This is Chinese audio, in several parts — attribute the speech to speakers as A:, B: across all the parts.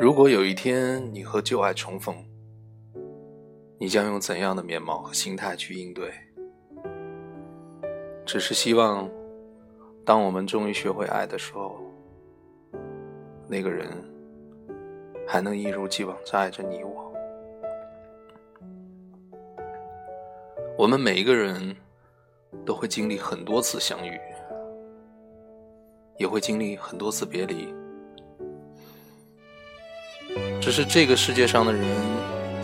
A: 如果有一天你和旧爱重逢，你将用怎样的面貌和心态去应对？只是希望，当我们终于学会爱的时候，那个人还能一如既往的爱着你我。我们每一个人都会经历很多次相遇，也会经历很多次别离。只是这个世界上的人，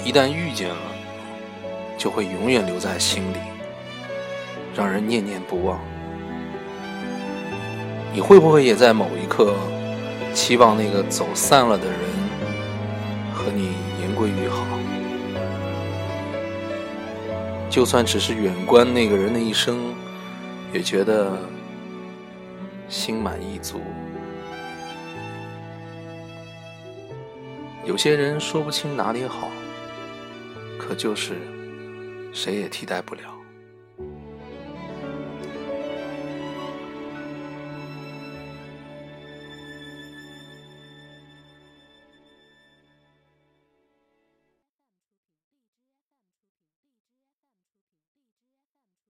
A: 一旦遇见了，就会永远留在心里，让人念念不忘。你会不会也在某一刻，期望那个走散了的人和你言归于好？就算只是远观那个人的一生，也觉得心满意足。有些人说不清哪里好，可就是谁也替代不了。